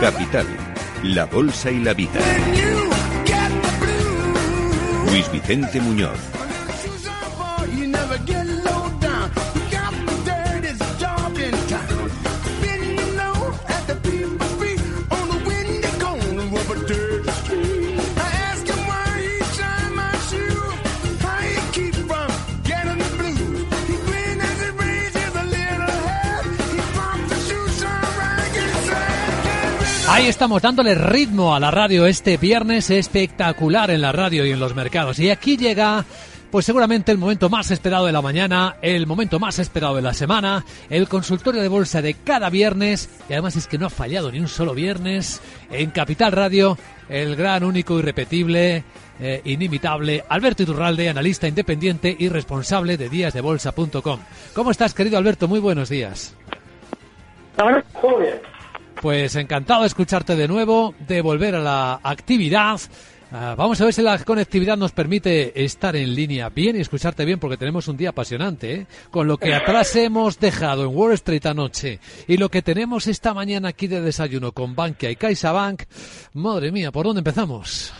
Capital, la Bolsa y la Vida. Luis Vicente Muñoz. Ahí estamos dándole ritmo a la radio este viernes espectacular en la radio y en los mercados. Y aquí llega pues seguramente el momento más esperado de la mañana, el momento más esperado de la semana, el consultorio de bolsa de cada viernes, y además es que no ha fallado ni un solo viernes, en Capital Radio, el gran, único, irrepetible, eh, inimitable, Alberto Iturralde, analista independiente y responsable de díasdebolsa.com. ¿Cómo estás, querido Alberto? Muy buenos días. Muy bien. Pues encantado de escucharte de nuevo, de volver a la actividad. Ah, vamos a ver si la conectividad nos permite estar en línea bien y escucharte bien porque tenemos un día apasionante, ¿eh? Con lo que atrás hemos dejado en Wall Street anoche y lo que tenemos esta mañana aquí de desayuno con Bankia y CaixaBank, madre mía, ¿por dónde empezamos?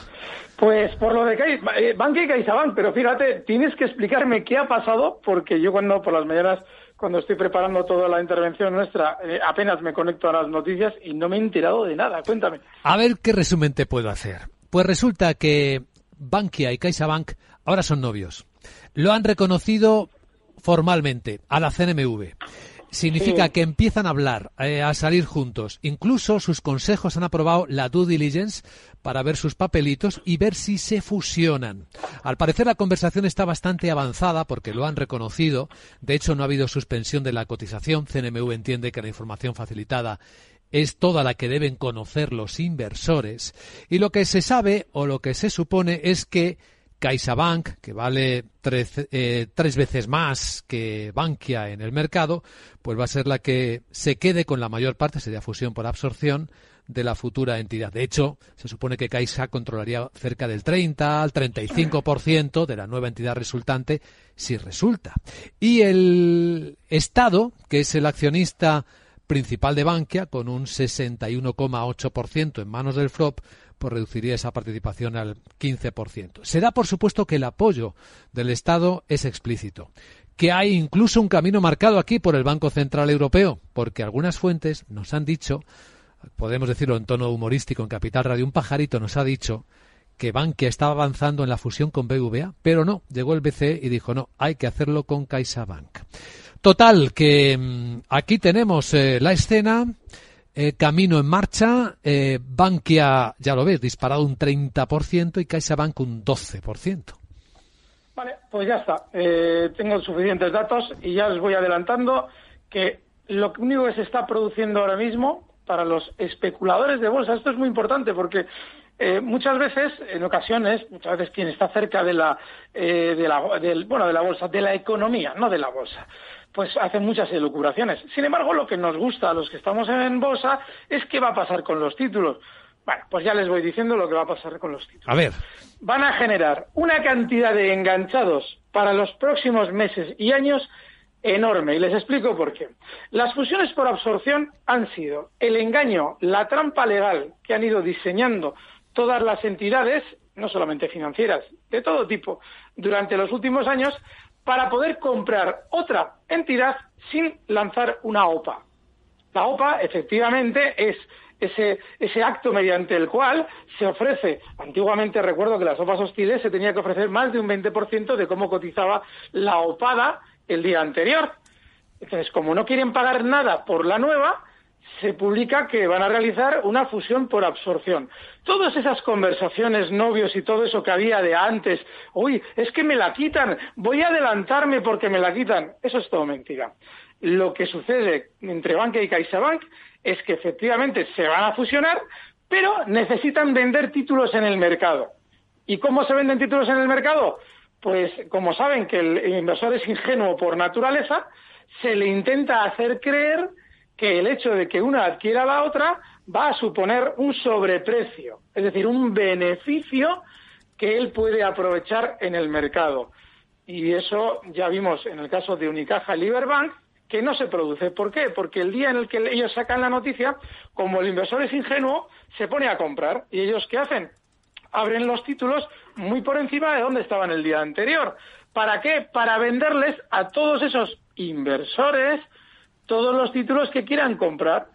Pues por lo de eh, Bankia y CaixaBank, pero fíjate, tienes que explicarme qué ha pasado porque yo cuando por las mañanas cuando estoy preparando toda la intervención nuestra, eh, apenas me conecto a las noticias y no me he enterado de nada. Cuéntame. A ver qué resumen te puedo hacer. Pues resulta que Bankia y CaixaBank ahora son novios. Lo han reconocido formalmente a la CNMV significa que empiezan a hablar, eh, a salir juntos. Incluso sus consejos han aprobado la due diligence para ver sus papelitos y ver si se fusionan. Al parecer la conversación está bastante avanzada porque lo han reconocido. De hecho, no ha habido suspensión de la cotización. CNMV entiende que la información facilitada es toda la que deben conocer los inversores. Y lo que se sabe o lo que se supone es que CaixaBank, que vale eh, tres, veces más que Bankia en el mercado, pues va a ser la que se quede con la mayor parte, sería fusión por absorción, de la futura entidad. De hecho, se supone que Caixa controlaría cerca del 30 al 35% de la nueva entidad resultante si resulta. Y el Estado, que es el accionista principal de Bankia, con un 61,8% en manos del FROP, pues reduciría esa participación al 15%. Será, por supuesto, que el apoyo del Estado es explícito, que hay incluso un camino marcado aquí por el Banco Central Europeo, porque algunas fuentes nos han dicho, podemos decirlo en tono humorístico en Capital Radio, un pajarito nos ha dicho que Bankia estaba avanzando en la fusión con BVA, pero no, llegó el BCE y dijo no, hay que hacerlo con CaixaBank. Total, que mm, aquí tenemos eh, la escena eh, camino en marcha, eh, Bankia, ya lo ves, disparado un 30% y CaixaBank un 12%. Vale, pues ya está. Tengo suficientes datos y ya les voy adelantando que lo único que se está produciendo ahora mismo para los especuladores de bolsa, esto es muy importante porque muchas veces, en ocasiones, muchas veces quien está cerca de la, de la, del, bueno, de la bolsa, de la economía, no de la bolsa, pues hacen muchas elucubraciones. Sin embargo, lo que nos gusta a los que estamos en bolsa es qué va a pasar con los títulos. Bueno, pues ya les voy diciendo lo que va a pasar con los títulos. A ver. Van a generar una cantidad de enganchados para los próximos meses y años enorme. Y les explico por qué. Las fusiones por absorción han sido el engaño, la trampa legal que han ido diseñando todas las entidades, no solamente financieras, de todo tipo, durante los últimos años, para poder comprar otra entidad sin lanzar una OPA. La OPA, efectivamente, es ese, ese acto mediante el cual se ofrece, antiguamente recuerdo que las OPAs hostiles se tenía que ofrecer más de un 20% de cómo cotizaba la OPADA el día anterior. Entonces, como no quieren pagar nada por la nueva, se publica que van a realizar una fusión por absorción. Todas esas conversaciones, novios y todo eso que había de antes, uy, es que me la quitan, voy a adelantarme porque me la quitan, eso es todo mentira. Lo que sucede entre Bankia y CaixaBank es que efectivamente se van a fusionar, pero necesitan vender títulos en el mercado. ¿Y cómo se venden títulos en el mercado? Pues como saben que el inversor es ingenuo por naturaleza, se le intenta hacer creer que el hecho de que una adquiera la otra va a suponer un sobreprecio, es decir, un beneficio que él puede aprovechar en el mercado. Y eso ya vimos en el caso de Unicaja Liberbank, que no se produce. ¿Por qué? Porque el día en el que ellos sacan la noticia, como el inversor es ingenuo, se pone a comprar. ¿Y ellos qué hacen? Abren los títulos muy por encima de donde estaban el día anterior. ¿Para qué? Para venderles a todos esos inversores todos los títulos que quieran comprar.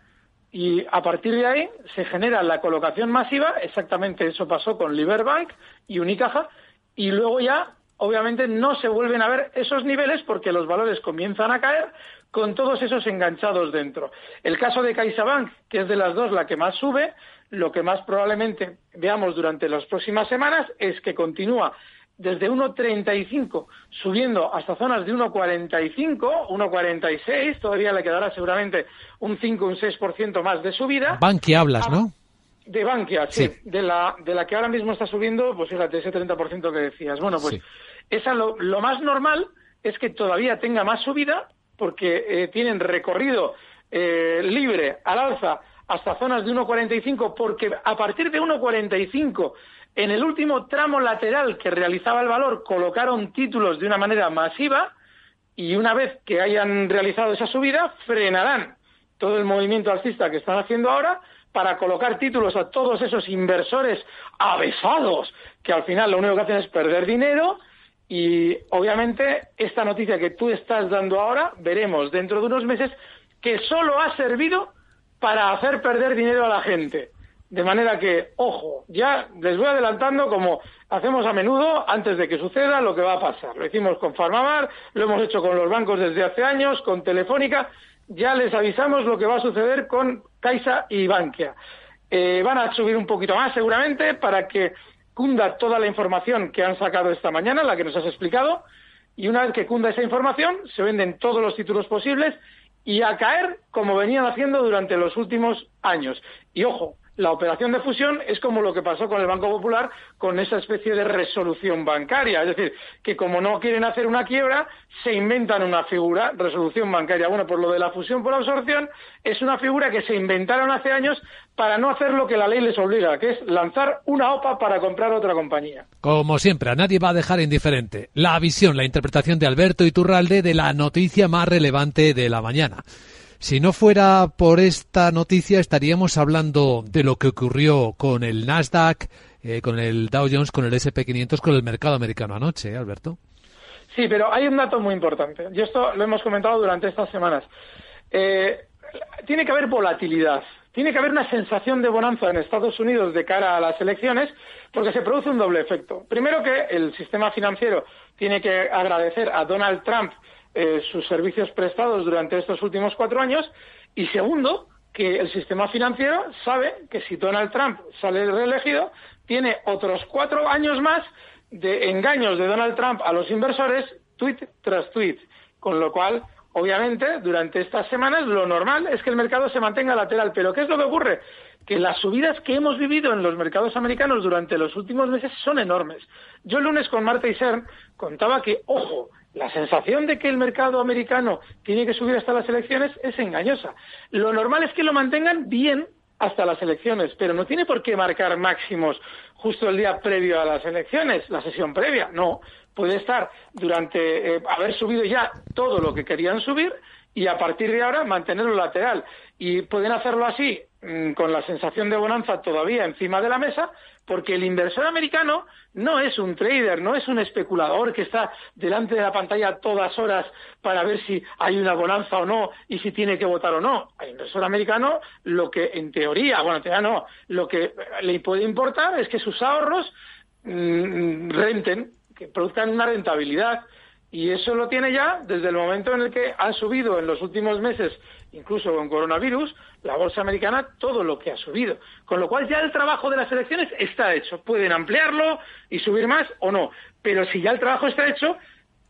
Y a partir de ahí se genera la colocación masiva, exactamente eso pasó con Liberbank y Unicaja, y luego ya, obviamente, no se vuelven a ver esos niveles porque los valores comienzan a caer con todos esos enganchados dentro. El caso de CaixaBank, que es de las dos la que más sube, lo que más probablemente veamos durante las próximas semanas es que continúa desde 1,35 subiendo hasta zonas de 1,45, 1,46, todavía le quedará seguramente un 5, un 6% más de subida. Bankia hablas, ¿no? De Bankia, sí, De, la, de la que ahora mismo está subiendo, pues fíjate, ese 30% que decías. Bueno, pues esa lo, lo, más normal es que todavía tenga más subida porque eh, tienen recorrido eh, libre al alza hasta zonas de 1,45 porque a partir de 1,45 en el último tramo lateral que realizaba el valor colocaron títulos de una manera masiva y una vez que hayan realizado esa subida frenarán todo el movimiento alcista que están haciendo ahora para colocar títulos a todos esos inversores avesados que al final lo único que hacen es perder dinero y obviamente esta noticia que tú estás dando ahora veremos dentro de unos meses que solo ha servido para hacer perder dinero a la gente. De manera que, ojo, ya les voy adelantando como hacemos a menudo antes de que suceda lo que va a pasar. Lo hicimos con Farmamar, lo hemos hecho con los bancos desde hace años, con Telefónica, ya les avisamos lo que va a suceder con Caixa y Bankia. Eh, van a subir un poquito más seguramente para que cunda toda la información que han sacado esta mañana, la que nos has explicado, y una vez que cunda esa información, se venden todos los títulos posibles y a caer como venían haciendo durante los últimos años. Y ojo, la operación de fusión es como lo que pasó con el Banco Popular con esa especie de resolución bancaria. Es decir, que como no quieren hacer una quiebra, se inventan una figura, resolución bancaria. Bueno, por lo de la fusión por absorción, es una figura que se inventaron hace años para no hacer lo que la ley les obliga, que es lanzar una OPA para comprar otra compañía. Como siempre, a nadie va a dejar indiferente la visión, la interpretación de Alberto Iturralde de la noticia más relevante de la mañana. Si no fuera por esta noticia, estaríamos hablando de lo que ocurrió con el Nasdaq, eh, con el Dow Jones, con el SP500, con el mercado americano anoche, ¿eh, Alberto. Sí, pero hay un dato muy importante, y esto lo hemos comentado durante estas semanas. Eh, tiene que haber volatilidad, tiene que haber una sensación de bonanza en Estados Unidos de cara a las elecciones, porque se produce un doble efecto. Primero que el sistema financiero tiene que agradecer a Donald Trump eh, sus servicios prestados durante estos últimos cuatro años y segundo, que el sistema financiero sabe que si Donald Trump sale reelegido, tiene otros cuatro años más de engaños de Donald Trump a los inversores, tweet tras tweet, con lo cual, obviamente, durante estas semanas lo normal es que el mercado se mantenga lateral. Pero ¿qué es lo que ocurre? Que las subidas que hemos vivido en los mercados americanos durante los últimos meses son enormes. Yo el lunes con Marta y Cern contaba que, ojo, la sensación de que el mercado americano tiene que subir hasta las elecciones es engañosa. Lo normal es que lo mantengan bien hasta las elecciones, pero no tiene por qué marcar máximos justo el día previo a las elecciones, la sesión previa. No, puede estar durante eh, haber subido ya todo lo que querían subir y a partir de ahora mantenerlo lateral. Y pueden hacerlo así con la sensación de bonanza todavía encima de la mesa, porque el inversor americano no es un trader, no es un especulador que está delante de la pantalla todas horas para ver si hay una bonanza o no y si tiene que votar o no. Al inversor americano lo que en teoría, bueno, en teoría no, lo que le puede importar es que sus ahorros mm, renten, que produzcan una rentabilidad. Y eso lo tiene ya desde el momento en el que ha subido en los últimos meses, incluso con coronavirus, la bolsa americana todo lo que ha subido. Con lo cual ya el trabajo de las elecciones está hecho. Pueden ampliarlo y subir más o no. Pero si ya el trabajo está hecho,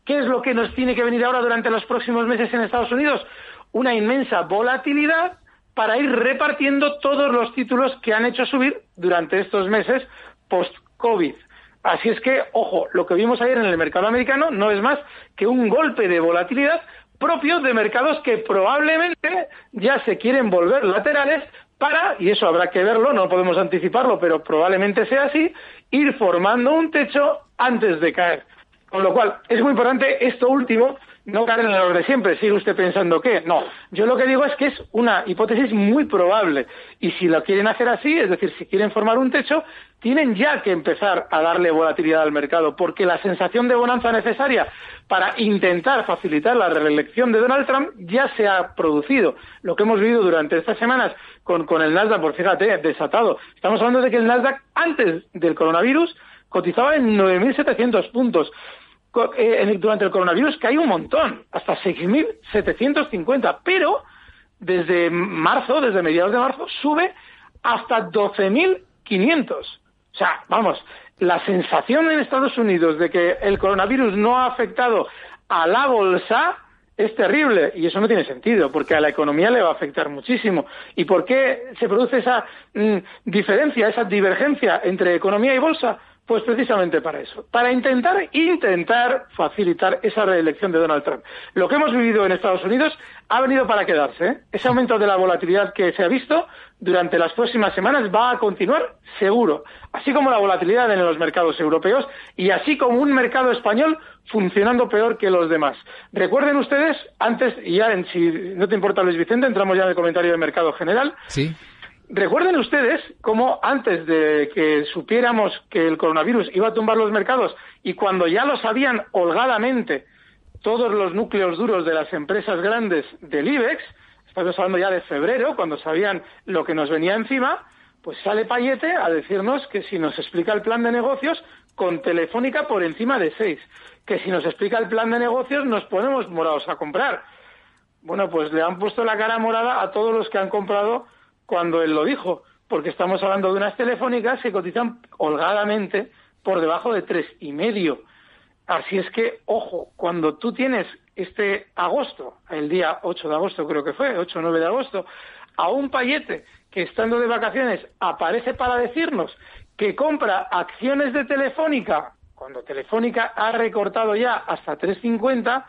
¿qué es lo que nos tiene que venir ahora durante los próximos meses en Estados Unidos? Una inmensa volatilidad para ir repartiendo todos los títulos que han hecho subir durante estos meses post-COVID. Así es que, ojo, lo que vimos ayer en el mercado americano no es más que un golpe de volatilidad propio de mercados que probablemente ya se quieren volver laterales para, y eso habrá que verlo, no podemos anticiparlo, pero probablemente sea así, ir formando un techo antes de caer. Con lo cual, es muy importante esto último, no caer en el error de siempre. Sigue usted pensando que no. Yo lo que digo es que es una hipótesis muy probable. Y si lo quieren hacer así, es decir, si quieren formar un techo, tienen ya que empezar a darle volatilidad al mercado, porque la sensación de bonanza necesaria para intentar facilitar la reelección de Donald Trump ya se ha producido. Lo que hemos vivido durante estas semanas con, con el Nasdaq, por fíjate, desatado. Estamos hablando de que el Nasdaq, antes del coronavirus, cotizaba en 9.700 puntos. Eh, durante el coronavirus cae un montón, hasta 6.750, pero desde marzo, desde mediados de marzo, sube hasta 12.500. O sea, vamos, la sensación en Estados Unidos de que el coronavirus no ha afectado a la bolsa es terrible y eso no tiene sentido porque a la economía le va a afectar muchísimo. ¿Y por qué se produce esa mm, diferencia, esa divergencia entre economía y bolsa? Pues precisamente para eso, para intentar, intentar facilitar esa reelección de Donald Trump. Lo que hemos vivido en Estados Unidos ha venido para quedarse. ¿eh? Ese aumento de la volatilidad que se ha visto durante las próximas semanas va a continuar seguro, así como la volatilidad en los mercados europeos y así como un mercado español funcionando peor que los demás. Recuerden ustedes, antes, y ya en, si no te importa Luis Vicente, entramos ya en el comentario del mercado general. Sí Recuerden ustedes cómo antes de que supiéramos que el coronavirus iba a tumbar los mercados y cuando ya lo sabían holgadamente todos los núcleos duros de las empresas grandes del IBEX, estamos hablando ya de febrero, cuando sabían lo que nos venía encima, pues sale Payete a decirnos que si nos explica el plan de negocios con Telefónica por encima de seis, que si nos explica el plan de negocios nos ponemos morados a comprar. Bueno, pues le han puesto la cara morada a todos los que han comprado cuando él lo dijo, porque estamos hablando de unas telefónicas que cotizan holgadamente por debajo de tres y medio. Así es que, ojo, cuando tú tienes este agosto, el día 8 de agosto creo que fue, 8 o 9 de agosto, a un payete que estando de vacaciones aparece para decirnos que compra acciones de Telefónica, cuando Telefónica ha recortado ya hasta 3.50,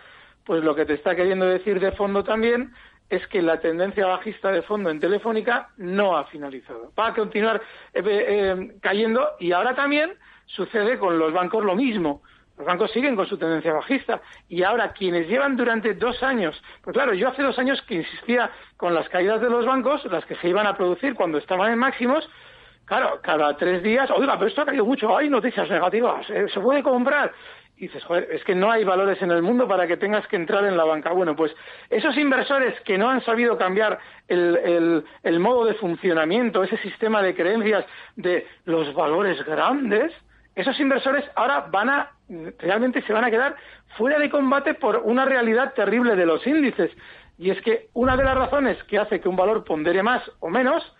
pues lo que te está queriendo decir de fondo también es que la tendencia bajista de fondo en Telefónica no ha finalizado. Va a continuar eh, eh, cayendo y ahora también sucede con los bancos lo mismo. Los bancos siguen con su tendencia bajista y ahora quienes llevan durante dos años, pues claro, yo hace dos años que insistía con las caídas de los bancos, las que se iban a producir cuando estaban en máximos, claro, cada tres días, oiga, pero esto ha caído mucho, hay noticias negativas, eh, se puede comprar dices, joder, es que no hay valores en el mundo para que tengas que entrar en la banca. Bueno, pues esos inversores que no han sabido cambiar el, el, modo de funcionamiento, ese sistema de creencias de los valores grandes, esos inversores ahora van a, realmente se van a quedar fuera de combate por una realidad terrible de los índices. Y es que una de las razones que hace que un valor pondere más o menos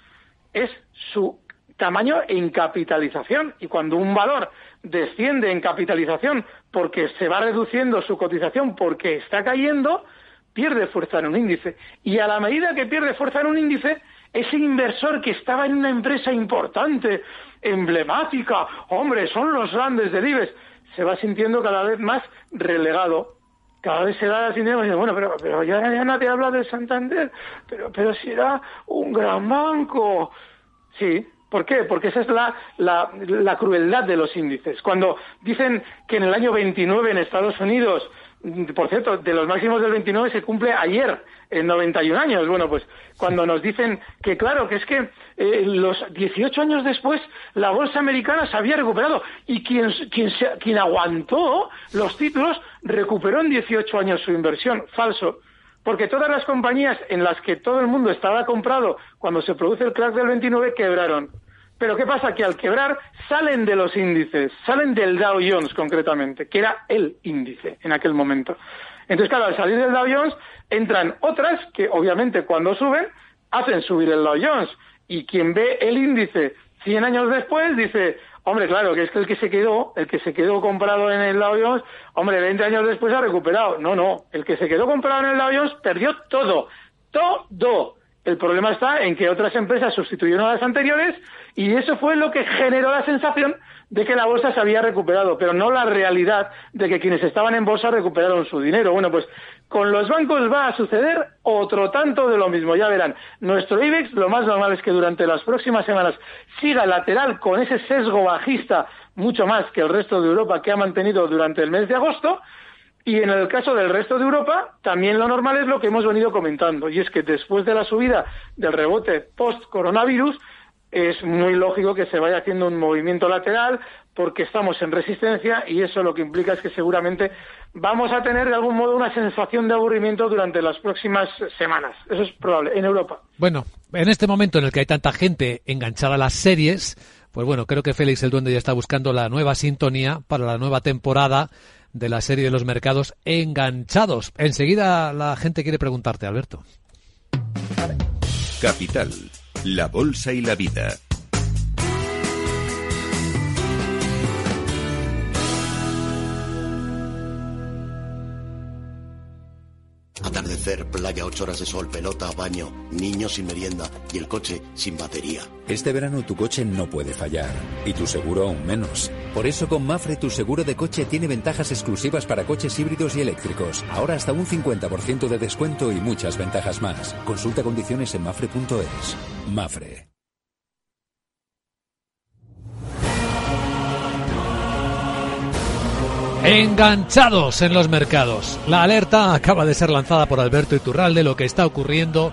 es su tamaño en capitalización. Y cuando un valor desciende en capitalización porque se va reduciendo su cotización porque está cayendo, pierde fuerza en un índice. Y a la medida que pierde fuerza en un índice, ese inversor que estaba en una empresa importante, emblemática, hombre, son los grandes del IBEX, se va sintiendo cada vez más relegado. Cada vez se da sintiendo, bueno, pero, pero ya, ya nadie habla de Santander, pero, pero si era un gran banco. Sí, ¿Por qué? Porque esa es la, la, crueldad de los índices. Cuando dicen que en el año 29 en Estados Unidos por cierto, de los máximos del 29 se cumple ayer, en 91 años. Bueno, pues cuando nos dicen que claro, que es que eh, los 18 años después la bolsa americana se había recuperado y quien, quien, quien aguantó los títulos recuperó en 18 años su inversión. Falso. Porque todas las compañías en las que todo el mundo estaba comprado cuando se produce el crack del 29 quebraron. Pero ¿qué pasa? Que al quebrar salen de los índices, salen del Dow Jones concretamente, que era el índice en aquel momento. Entonces, claro, al salir del Dow Jones entran otras que obviamente cuando suben hacen subir el Dow Jones. Y quien ve el índice 100 años después dice, hombre, claro, que es que el que se quedó, el que se quedó comprado en el Jones, hombre, 20 años después ha recuperado. No, no, el que se quedó comprado en el Jones perdió todo, todo. El problema está en que otras empresas sustituyeron a las anteriores y eso fue lo que generó la sensación de que la bolsa se había recuperado, pero no la realidad de que quienes estaban en bolsa recuperaron su dinero. Bueno, pues con los bancos va a suceder otro tanto de lo mismo. Ya verán, nuestro IBEX lo más normal es que durante las próximas semanas siga lateral con ese sesgo bajista mucho más que el resto de Europa que ha mantenido durante el mes de agosto y en el caso del resto de Europa, también lo normal es lo que hemos venido comentando, y es que después de la subida del rebote post-coronavirus, es muy lógico que se vaya haciendo un movimiento lateral porque estamos en resistencia y eso lo que implica es que seguramente vamos a tener de algún modo una sensación de aburrimiento durante las próximas semanas. Eso es probable en Europa. Bueno, en este momento en el que hay tanta gente enganchada a las series, pues bueno, creo que Félix el Duende ya está buscando la nueva sintonía para la nueva temporada de la serie de los mercados enganchados. Enseguida la gente quiere preguntarte, Alberto. Capital, la bolsa y la vida. Playa, ocho horas de sol, pelota, baño, niños sin merienda y el coche sin batería. Este verano tu coche no puede fallar y tu seguro aún menos. Por eso con Mafre tu seguro de coche tiene ventajas exclusivas para coches híbridos y eléctricos. Ahora hasta un 50% de descuento y muchas ventajas más. Consulta condiciones en mafre.es. Mafre. Enganchados en los mercados. La alerta acaba de ser lanzada por Alberto Iturralde. Lo que está ocurriendo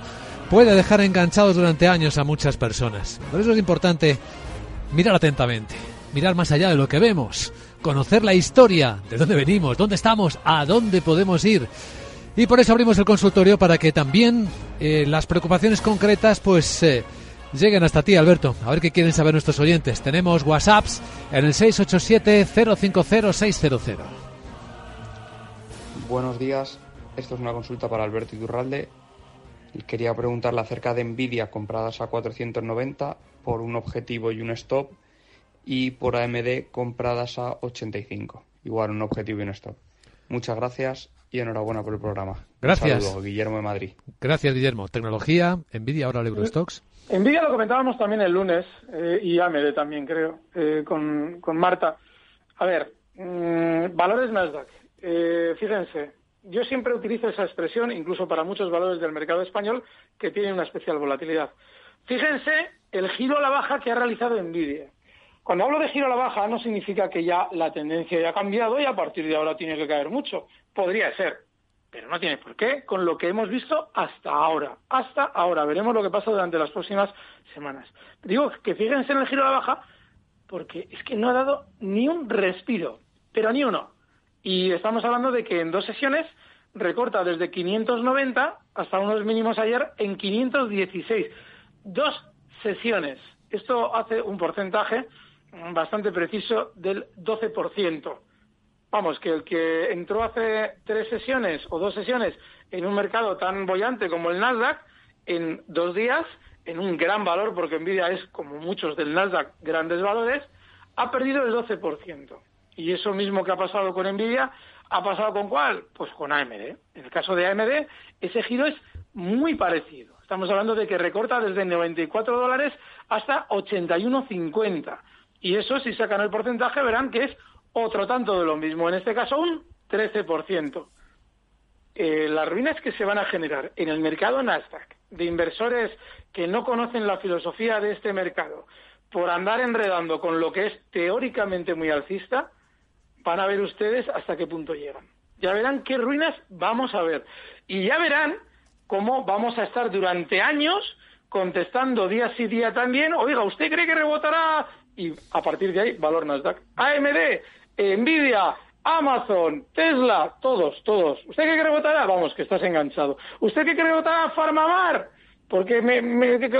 puede dejar enganchados durante años a muchas personas. Por eso es importante mirar atentamente, mirar más allá de lo que vemos, conocer la historia, de dónde venimos, dónde estamos, a dónde podemos ir. Y por eso abrimos el consultorio para que también eh, las preocupaciones concretas pues eh, lleguen hasta ti, Alberto. A ver qué quieren saber nuestros oyentes. Tenemos WhatsApps en el 687-050-600. Buenos días. Esto es una consulta para Alberto Iturralde. Quería preguntarle acerca de Nvidia compradas a 490 por un objetivo y un stop y por AMD compradas a 85. Igual un objetivo y un stop. Muchas gracias y enhorabuena por el programa. Gracias. saludo, Guillermo de Madrid. Gracias, Guillermo. Tecnología, Nvidia, ahora el Eurostox. Nvidia lo comentábamos también el lunes, eh, y AMD también creo, eh, con, con, Marta. A ver, mmm, valores Nasdaq. Eh, fíjense, yo siempre utilizo esa expresión, incluso para muchos valores del mercado español, que tienen una especial volatilidad. Fíjense el giro a la baja que ha realizado Nvidia. Cuando hablo de giro a la baja no significa que ya la tendencia ya ha cambiado y a partir de ahora tiene que caer mucho. Podría ser, pero no tiene por qué con lo que hemos visto hasta ahora. Hasta ahora. Veremos lo que pasa durante las próximas semanas. Digo que fíjense en el giro a la baja porque es que no ha dado ni un respiro, pero ni uno. Y estamos hablando de que en dos sesiones recorta desde 590 hasta unos mínimos ayer en 516. Dos sesiones. Esto hace un porcentaje bastante preciso del 12% vamos, que el que entró hace tres sesiones o dos sesiones en un mercado tan bollante como el Nasdaq, en dos días, en un gran valor, porque Nvidia es, como muchos del Nasdaq, grandes valores, ha perdido el 12%. Y eso mismo que ha pasado con Nvidia, ¿ha pasado con cuál? Pues con AMD. En el caso de AMD, ese giro es muy parecido. Estamos hablando de que recorta desde 94 dólares hasta 81,50. Y eso, si sacan el porcentaje, verán que es otro tanto de lo mismo, en este caso un 13%. Eh, las ruinas que se van a generar en el mercado Nasdaq de inversores que no conocen la filosofía de este mercado por andar enredando con lo que es teóricamente muy alcista, van a ver ustedes hasta qué punto llegan. Ya verán qué ruinas vamos a ver. Y ya verán cómo vamos a estar durante años contestando día sí día también, oiga, ¿usted cree que rebotará? Y a partir de ahí, valor Nasdaq. AMD, Nvidia, Amazon, Tesla, todos, todos. ¿Usted cree que rebotará? Vamos, que estás enganchado. ¿Usted cree que rebotará Farmamar? Porque me,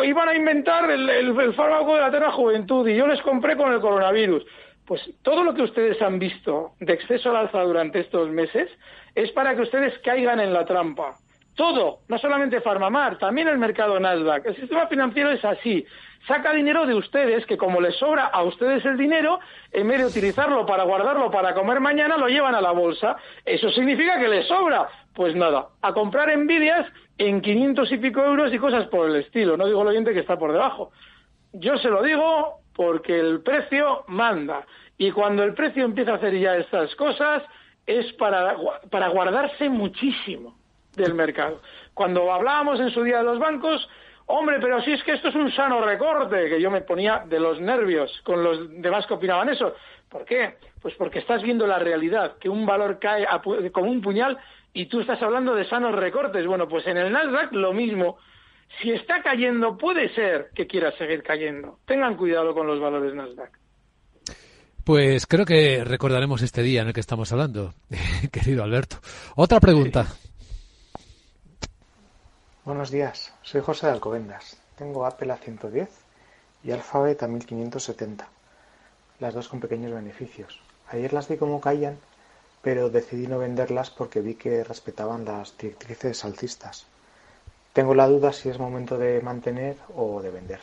iban a inventar el, el, fármaco de la eterna juventud y yo les compré con el coronavirus. Pues todo lo que ustedes han visto de exceso al alza durante estos meses es para que ustedes caigan en la trampa. Todo, no solamente Farmamar, también el mercado Nasdaq. El sistema financiero es así. Saca dinero de ustedes, que como les sobra a ustedes el dinero, en vez de utilizarlo para guardarlo para comer mañana, lo llevan a la bolsa. Eso significa que les sobra. Pues nada, a comprar envidias en 500 y pico euros y cosas por el estilo. No digo lo oyente que está por debajo. Yo se lo digo porque el precio manda. Y cuando el precio empieza a hacer ya estas cosas, es para, para guardarse muchísimo del mercado. Cuando hablábamos en su día de los bancos, hombre, pero si es que esto es un sano recorte, que yo me ponía de los nervios con los demás que opinaban eso. ¿Por qué? Pues porque estás viendo la realidad, que un valor cae como un puñal y tú estás hablando de sanos recortes. Bueno, pues en el Nasdaq lo mismo. Si está cayendo, puede ser que quiera seguir cayendo. Tengan cuidado con los valores Nasdaq. Pues creo que recordaremos este día en el que estamos hablando, querido Alberto. Otra pregunta. Buenos días, soy José de Alcobendas. Tengo Apple a 110 y Alphabet a 1570, las dos con pequeños beneficios. Ayer las vi como caían, pero decidí no venderlas porque vi que respetaban las directrices alcistas. Tengo la duda si es momento de mantener o de vender.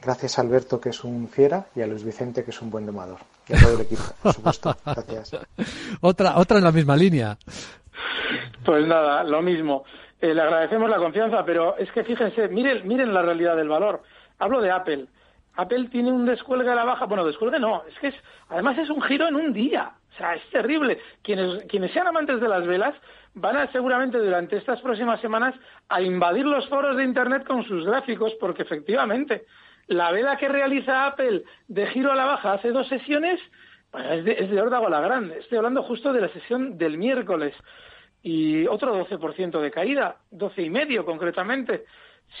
Gracias a Alberto, que es un fiera, y a Luis Vicente, que es un buen domador. Y a todo el equipo, por supuesto. Gracias. otra, otra en la misma línea. Pues nada, lo mismo. Eh, le agradecemos la confianza, pero es que fíjense, miren, miren la realidad del valor. Hablo de Apple. Apple tiene un descuelgue a la baja, bueno, descuelgue no, es que es, además es un giro en un día. O sea, es terrible. Quienes, quienes sean amantes de las velas van a seguramente durante estas próximas semanas a invadir los foros de Internet con sus gráficos, porque efectivamente la vela que realiza Apple de giro a la baja hace dos sesiones pues, es de, es de órdago a la grande. Estoy hablando justo de la sesión del miércoles y otro 12% de caída, 12,5 concretamente.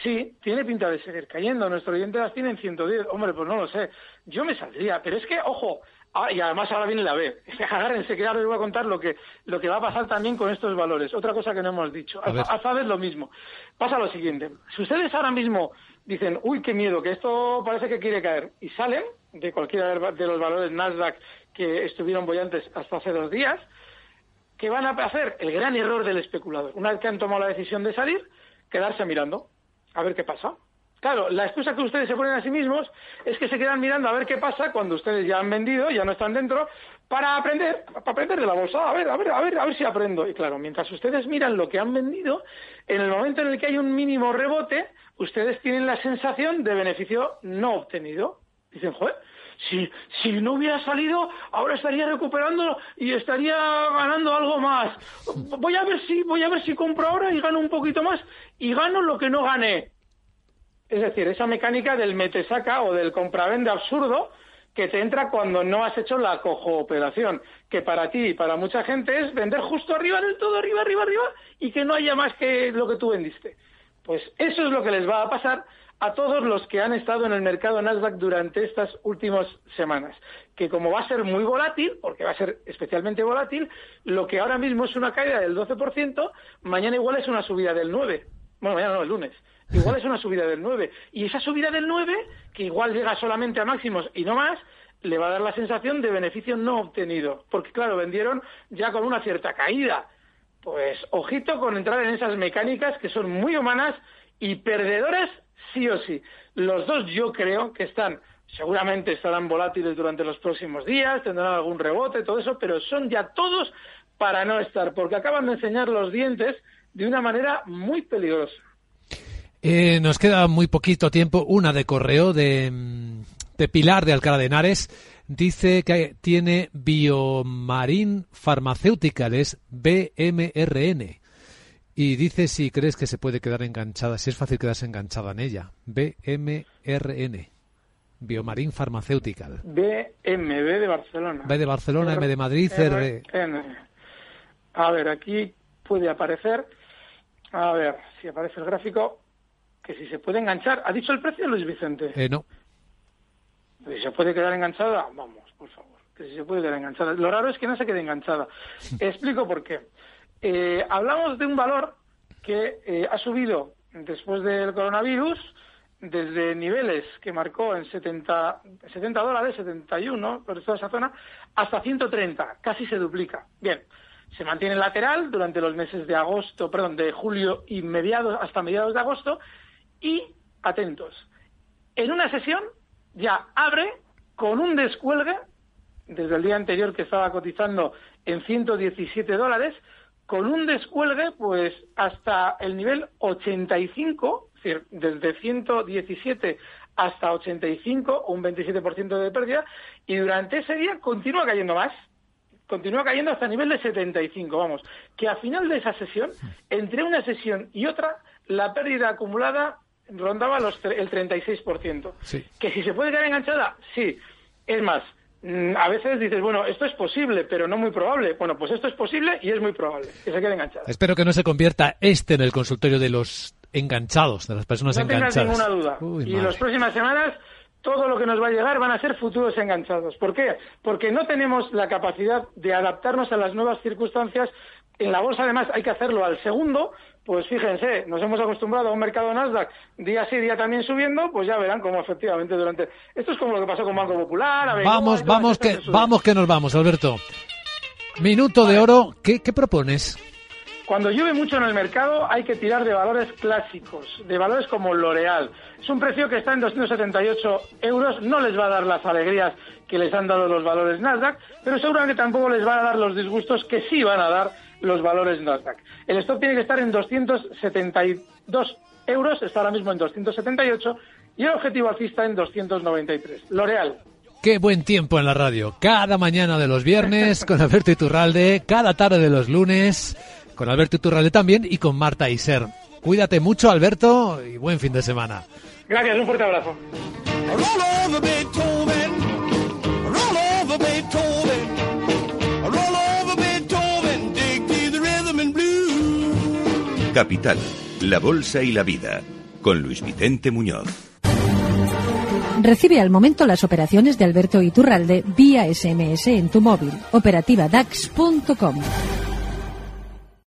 Sí, tiene pinta de seguir cayendo. Nuestro oyente las tiene en 110. Hombre, pues no lo sé. Yo me saldría. Pero es que, ojo, ah, y además ahora viene la B. Agárrense que ahora les voy a contar lo que, lo que va a pasar también con estos valores. Otra cosa que no hemos dicho. A, lo mismo. Pasa lo siguiente. Si ustedes ahora mismo dicen, uy, qué miedo, que esto parece que quiere caer, y salen de cualquiera de los valores Nasdaq que estuvieron bollantes hasta hace dos días, ¿qué van a hacer? El gran error del especulador. Una vez que han tomado la decisión de salir, quedarse mirando, a ver qué pasa. Claro, la excusa que ustedes se ponen a sí mismos es que se quedan mirando a ver qué pasa cuando ustedes ya han vendido, ya no están dentro, para aprender, para aprender de la bolsa, a ver, a ver, a ver, a ver si aprendo. Y claro, mientras ustedes miran lo que han vendido, en el momento en el que hay un mínimo rebote, ustedes tienen la sensación de beneficio no obtenido. Dicen, joder, si, si no hubiera salido, ahora estaría recuperando y estaría ganando algo más. Voy a ver si, voy a ver si compro ahora y gano un poquito más y gano lo que no gané. Es decir, esa mecánica del metesaca o del compravende absurdo que te entra cuando no has hecho la cojo operación, que para ti y para mucha gente es vender justo arriba del todo, arriba, arriba, arriba, y que no haya más que lo que tú vendiste. Pues eso es lo que les va a pasar a todos los que han estado en el mercado Nasdaq durante estas últimas semanas, que como va a ser muy volátil, porque va a ser especialmente volátil, lo que ahora mismo es una caída del 12%, mañana igual es una subida del 9%. Bueno, mañana no, el lunes. Igual es una subida del 9%. Y esa subida del 9%, que igual llega solamente a máximos y no más, le va a dar la sensación de beneficio no obtenido. Porque, claro, vendieron ya con una cierta caída. Pues ojito con entrar en esas mecánicas que son muy humanas y perdedoras sí o sí. Los dos yo creo que están, seguramente estarán volátiles durante los próximos días, tendrán algún rebote, todo eso, pero son ya todos para no estar, porque acaban de enseñar los dientes de una manera muy peligrosa. Eh, nos queda muy poquito tiempo. Una de correo de, de Pilar de Alcalá de Henares. Dice que tiene Biomarín Farmacéuticales BMRN. Y dice si crees que se puede quedar enganchada, si es fácil quedarse enganchada en ella. BMRN. Biomarín Pharmaceutical. BMB de Barcelona. B de Barcelona, M de Madrid, R. A ver, aquí puede aparecer, a ver si aparece el gráfico, que si se puede enganchar. ¿Ha dicho el precio, Luis Vicente? Eh, no. Si se puede quedar enganchada, vamos, por favor, que si se puede quedar enganchada. Lo raro es que no se quede enganchada. Explico por qué. Eh, hablamos de un valor que eh, ha subido después del coronavirus desde niveles que marcó en 70, 70 dólares, 71, por toda esa zona, hasta 130, casi se duplica. Bien, se mantiene lateral durante los meses de agosto, perdón, de julio y mediados hasta mediados de agosto y atentos. En una sesión ya abre con un descuelgue desde el día anterior que estaba cotizando en 117 dólares, con un descuelgue pues hasta el nivel 85, es decir, desde 117 hasta 85, un 27% de pérdida, y durante ese día continúa cayendo más, continúa cayendo hasta el nivel de 75, vamos, que a final de esa sesión, entre una sesión y otra, la pérdida acumulada rondaba los, el 36%. Sí. Que si se puede quedar enganchada, sí. Es más, a veces dices, bueno, esto es posible, pero no muy probable. Bueno, pues esto es posible y es muy probable que se quede enganchada. Espero que no se convierta este en el consultorio de los enganchados, de las personas No tengas enganchadas. ninguna duda. Uy, y madre. las próximas semanas todo lo que nos va a llegar van a ser futuros enganchados. ¿Por qué? Porque no tenemos la capacidad de adaptarnos a las nuevas circunstancias. En la bolsa, además, hay que hacerlo al segundo. Pues fíjense, nos hemos acostumbrado a un mercado Nasdaq día sí, día también subiendo, pues ya verán cómo efectivamente durante... Esto es como lo que pasó con Banco Popular. Abengoa, Vamos, vamos que, vamos que nos vamos, Alberto. Minuto de oro, ¿qué, qué propones? Cuando llueve mucho en el mercado hay que tirar de valores clásicos, de valores como L'Oreal. Es un precio que está en 278 euros, no les va a dar las alegrías que les han dado los valores Nasdaq, pero seguramente tampoco les van a dar los disgustos que sí van a dar los valores Nasdaq. El stock tiene que estar en 272 euros, está ahora mismo en 278 y el objetivo alcista en 293. L'Oreal. Qué buen tiempo en la radio. Cada mañana de los viernes con Alberto Iturralde, cada tarde de los lunes con Alberto Iturralde también y con Marta Iser. Cuídate mucho, Alberto, y buen fin de semana. Gracias, un fuerte abrazo. Capital, la bolsa y la vida, con Luis Vicente Muñoz. Recibe al momento las operaciones de Alberto Iturralde vía SMS en tu móvil. Operativa DAX.com.